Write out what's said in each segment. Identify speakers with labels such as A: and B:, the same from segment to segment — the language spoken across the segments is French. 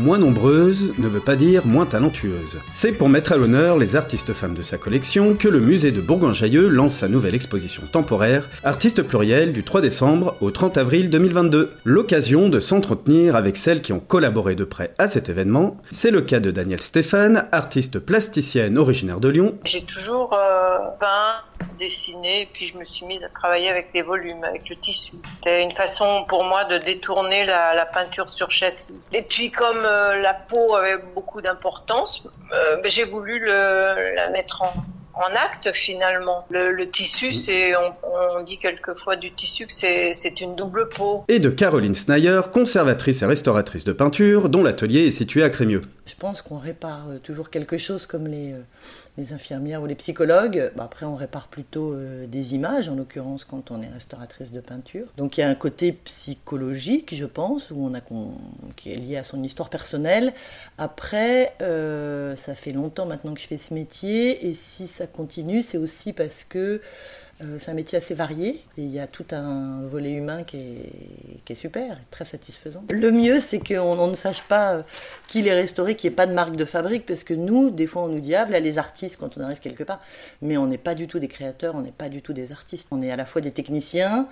A: Moins nombreuse ne veut pas dire moins talentueuse. C'est pour mettre à l'honneur les artistes femmes de sa collection que le musée de Bourgoin-Jailleux lance sa nouvelle exposition temporaire Artistes pluriels du 3 décembre au 30 avril 2022. L'occasion de s'entretenir avec celles qui ont collaboré de près à cet événement. C'est le cas de Danielle Stéphane, artiste plasticienne originaire de Lyon.
B: J'ai toujours euh, dessiné, et puis je me suis mise à travailler avec des volumes, avec le tissu. C'était une façon pour moi de détourner la, peinture sur châssis. Et puis comme euh, la peau avait beaucoup d'importance, euh, j'ai voulu le, la mettre en, en acte finalement. Le, tissu, c'est on, dit quelquefois du tissu que c'est une double peau.
A: Et de Caroline Snayer, conservatrice et restauratrice de peinture, dont l'atelier est situé à Crémieux.
C: Je pense qu'on répare euh, toujours quelque chose comme les, euh, infirmières ou les psychologues. Bah, après, on répare plutôt euh, des images, en l'occurrence quand on est restauratrice de peinture. Donc il y a un côté psychologique, je pense, où on a qui est lié à son histoire personnelle. Après, ça fait longtemps maintenant que je fais ce métier, et si ça continue, c'est aussi parce que c'est un métier assez varié et il y a tout un volet humain qui est, super, très satisfaisant. Le mieux, c'est qu'on ne sache pas euh, qui les restaurer, qu'il n'y ait pas de marque de fabrique, parce que nous, des fois, on nous dit, ah, là, les artistes, quand on arrive quelque part, mais on n'est pas du tout des créateurs, on n'est pas du tout des artistes. On est à la fois des techniciens,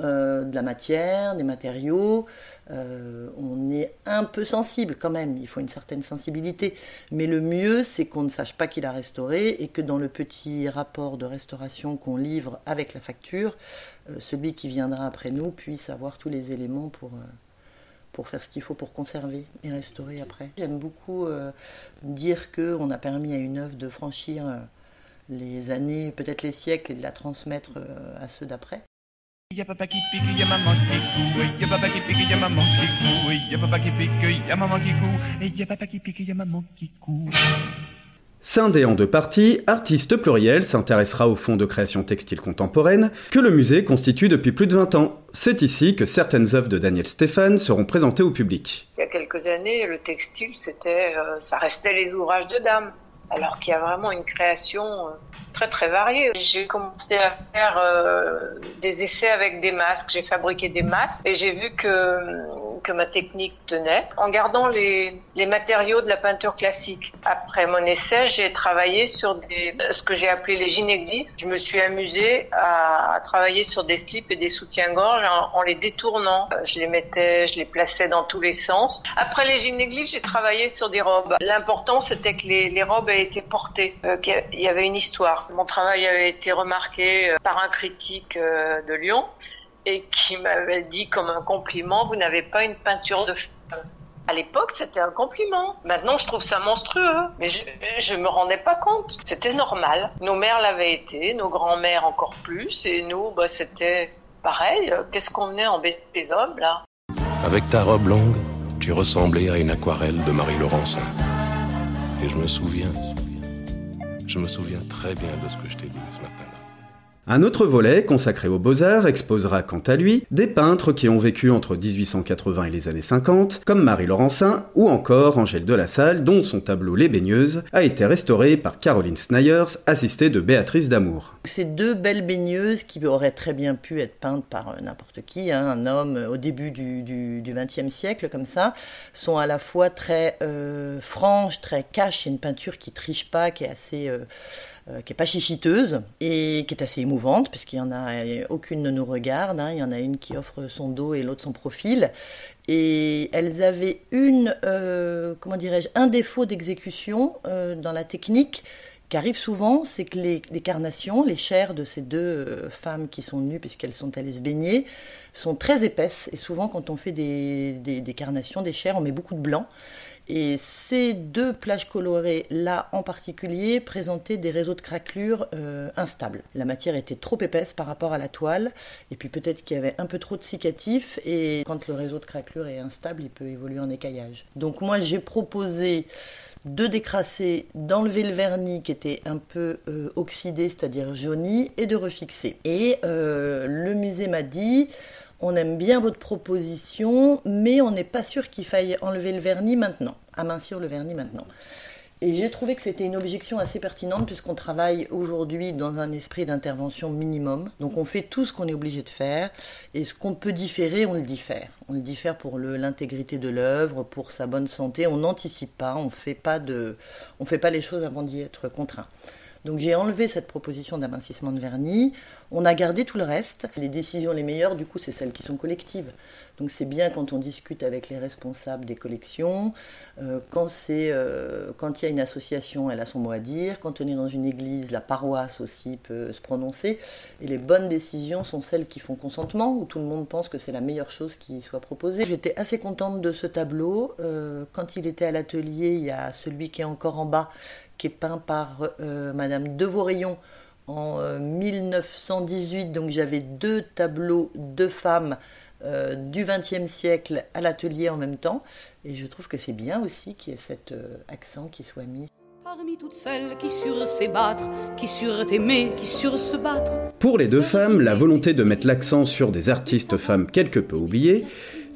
C: euh, de la matière, des matériaux. Euh, on est un peu sensible quand même, il faut une certaine sensibilité. Mais le mieux, c'est qu'on ne sache pas qui l'a restauré et que dans le petit rapport de restauration qu'on avec la facture, euh, celui qui viendra après nous puisse avoir tous les éléments pour pour faire ce qu'il faut pour conserver et restaurer après. J'aime beaucoup dire qu'on a permis à une œuvre de franchir les années, peut-être les siècles, et de la transmettre à ceux d'après. Papa qui pique, maman qui papa qui pique, maman qui papa qui pique, maman qui.
A: Scindé en deux parties, Artiste Pluriel s'intéressera au fonds de création textile contemporaine que le musée constitue depuis plus de 20 ans. C'est ici que certaines œuvres de Daniel Stéphane seront présentées au public.
B: Il y a quelques années, le textile, c'était, euh, ça restait les ouvrages de dames alors qu'il y a vraiment une création euh, très très variée. J'ai commencé à faire euh, des essais avec des masques, j'ai fabriqué des masques et j'ai vu que, que ma technique tenait en gardant les, les matériaux de la peinture classique. Après mon essai, j'ai travaillé sur des, ce que j'ai appelé les gynéglyphes. Je me suis amusée à, travailler sur des slips et des soutiens-gorge en, les détournant. Je les mettais, je les plaçais dans tous les sens. Après les gynéglyphes, j'ai travaillé sur des robes. L'important, c'était que les, les robes été porté, euh, qu'il y avait une histoire. Mon travail avait été remarqué euh, par un critique euh, de Lyon et qui m'avait dit comme un compliment, vous n'avez pas une peinture de femme. À l'époque, c'était un compliment. Maintenant, je trouve ça monstrueux. Mais je, ne me rendais pas compte. C'était normal. Nos mères l'avaient été, nos grands-mères encore plus, et nous, bah, c'était pareil. Qu'est-ce qu'on est en des hommes, là?
D: Avec ta robe longue, tu ressemblais à une aquarelle de Marie Laurencin. Et je me souviens, je me souviens très bien de ce que je t'ai dit ce matin.
A: Un autre volet, consacré aux beaux-arts, exposera quant à lui des peintres qui ont vécu entre 1880 et les années 50, comme Marie Laurencin ou encore Angèle de la Salle, dont son tableau Les baigneuses a été restauré par Caroline Snayers, assistée de Béatrice Damour.
C: Ces deux belles baigneuses qui auraient très bien pu être peintes par euh, n'importe qui, hein, un homme euh, au début du XXe siècle, comme ça, sont à la fois très euh, franches, très cash, c'est une peinture qui triche pas, qui est assez... qui est pas chichiteuse et qui est assez émouvante, puisqu'il y en a aucune ne nous regarde. Hein. il y en a une qui offre son dos et l'autre son profil. Et elles avaient une, euh, comment dirais-je, un défaut d'exécution euh, dans la technique qui arrive souvent, c'est que les, carnations, les chairs de ces deux femmes qui sont nues puisqu'elles sont allées se baigner, sont très épaisses. Et souvent, quand on fait des, des carnations, des chairs, on met beaucoup de blanc. Et ces deux plages colorées, là en particulier, présentaient des réseaux de craquelures euh, instables. La matière était trop épaisse par rapport à la toile, et puis peut-être qu'il y avait un peu trop de cicatifs, et quand le réseau de craquelures est instable, il peut évoluer en écaillage. Donc moi j'ai proposé de décrasser, d'enlever le vernis qui était un peu euh, oxydé, c'est-à-dire jauni, et de refixer. Et euh, le musée m'a dit on aime bien votre proposition, mais on n'est pas sûr qu'il faille enlever le vernis maintenant, amincir le vernis maintenant. Et j'ai trouvé que c'était une objection assez pertinente puisqu'on travaille aujourd'hui dans un esprit d'intervention minimum. Donc on fait tout ce qu'on est obligé de faire et ce qu'on peut différer, on le diffère. On le diffère pour l'intégrité de l'œuvre, pour sa bonne santé. On n'anticipe pas, on fait pas de, on fait pas les choses avant d'y être contraint. Donc j'ai enlevé cette proposition d'amincissement de vernis. On a gardé tout le reste. Les décisions les meilleures, du coup, c'est celles qui sont collectives. Donc c'est bien quand on discute avec les responsables des collections, euh, quand c'est euh, quand il y a une association, elle a son mot à dire. Quand on est dans une église, la paroisse aussi peut se prononcer. Et les bonnes décisions sont celles qui font consentement, où tout le monde pense que c'est la meilleure chose qui soit proposée. J'étais assez contente de ce tableau. Euh, quand il était à l'atelier, il y a celui qui est encore en bas, qui est peint par Madame Devaurillon en 1918. Donc j'avais deux tableaux de femmes euh, du XXe siècle à l'atelier en même temps. Et je trouve que c'est bien aussi qu'il y ait cet euh, accent qui soit mis.
A: Parmi toutes celles qui surent s'ébattre, qui surent aimer, qui surent se battre. Pour les deux femmes, la volonté de mettre l'accent sur des artistes femmes quelque peu oubliées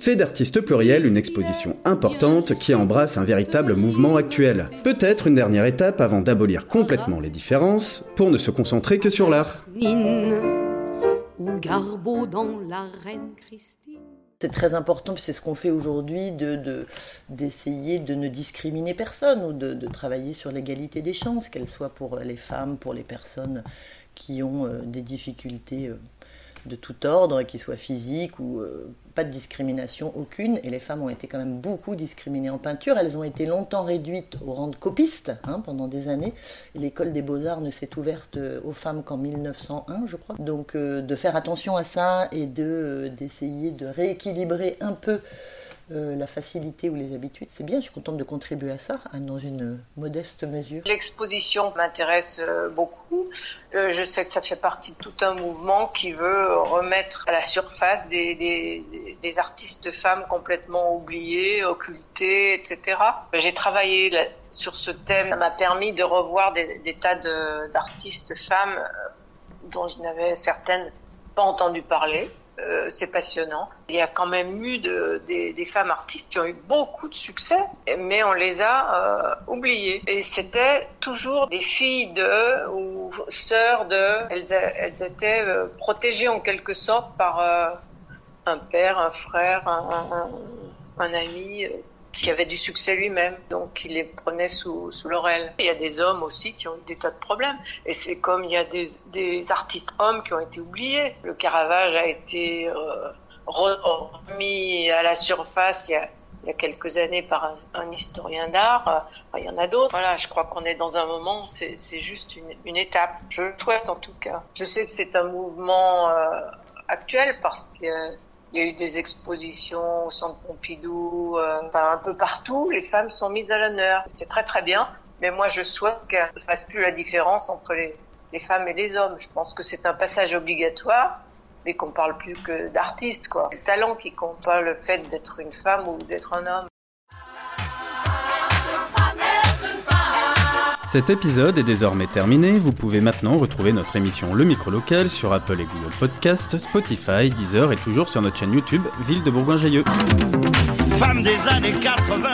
A: fait d'artistes pluriels une exposition importante qui embrasse un véritable mouvement actuel. Peut-être une dernière étape avant d'abolir complètement les différences pour ne se concentrer que sur l'art.
C: C'est très important, puis c'est ce qu'on fait aujourd'hui, de, d'essayer de, ne discriminer personne ou de, de travailler sur l'égalité des chances, qu'elle soit pour les femmes, pour les personnes qui ont euh, des difficultés euh, de tout ordre, qu'ils soient physiques ou euh, pas de discrimination aucune. Et les femmes ont été quand même beaucoup discriminées en peinture. Elles ont été longtemps réduites au rang de copistes hein, pendant des années. L'école des beaux-arts ne s'est ouverte euh, aux femmes qu'en 1901, je crois. Donc euh, de faire attention à ça et de, d'essayer de rééquilibrer un peu euh, la facilité ou les habitudes. C'est bien, je suis contente de contribuer à ça hein, dans une modeste mesure.
B: L'exposition m'intéresse euh, beaucoup. Euh, je sais que ça fait partie de tout un mouvement qui veut remettre à la surface des, artistes femmes complètement oubliées, occultées, etc. J'ai travaillé sur ce thème. Ça m'a permis de revoir des tas d'artistes femmes dont je n'avais certaines pas entendu parler. Euh, c'est passionnant. Il y a quand même eu des, femmes artistes qui ont eu beaucoup de succès, mais on les a euh, oubliées. Et c'était toujours des filles de ou sœurs de. Elles, étaient euh, protégées en quelque sorte par un père, un frère, un ami qui avait du succès lui-même, donc il les prenait sous, sous l'oreille. Il y a des hommes aussi qui ont eu des tas de problèmes, et c'est comme il y a des, des, artistes hommes qui ont été oubliés. Le Caravage a été euh, remis à la surface il y a, il y a quelques années par un, historien d'art. il y en a d'autres. Voilà, je crois qu'on est dans un moment, c'est juste une, une, étape. Je le souhaite en tout cas. Je sais que c'est un mouvement euh, actuel parce que il y a eu des expositions au Centre Pompidou, euh, un peu partout. Les femmes sont mises à l'honneur. C'est très très bien. Mais moi, je souhaite qu'elles ne fassent plus la différence entre les, femmes et les hommes. Je pense que c'est un passage obligatoire, mais qu'on parle plus que d'artistes, quoi. Le talent qui compte, pas le fait d'être une femme ou d'être un homme.
A: Cet épisode est désormais terminé. Vous pouvez maintenant retrouver notre émission Le Micro Local sur Apple et Google Podcast, Spotify, Deezer et toujours sur notre chaîne YouTube Ville de Bourgoin-Jailleux. Femme des années 80,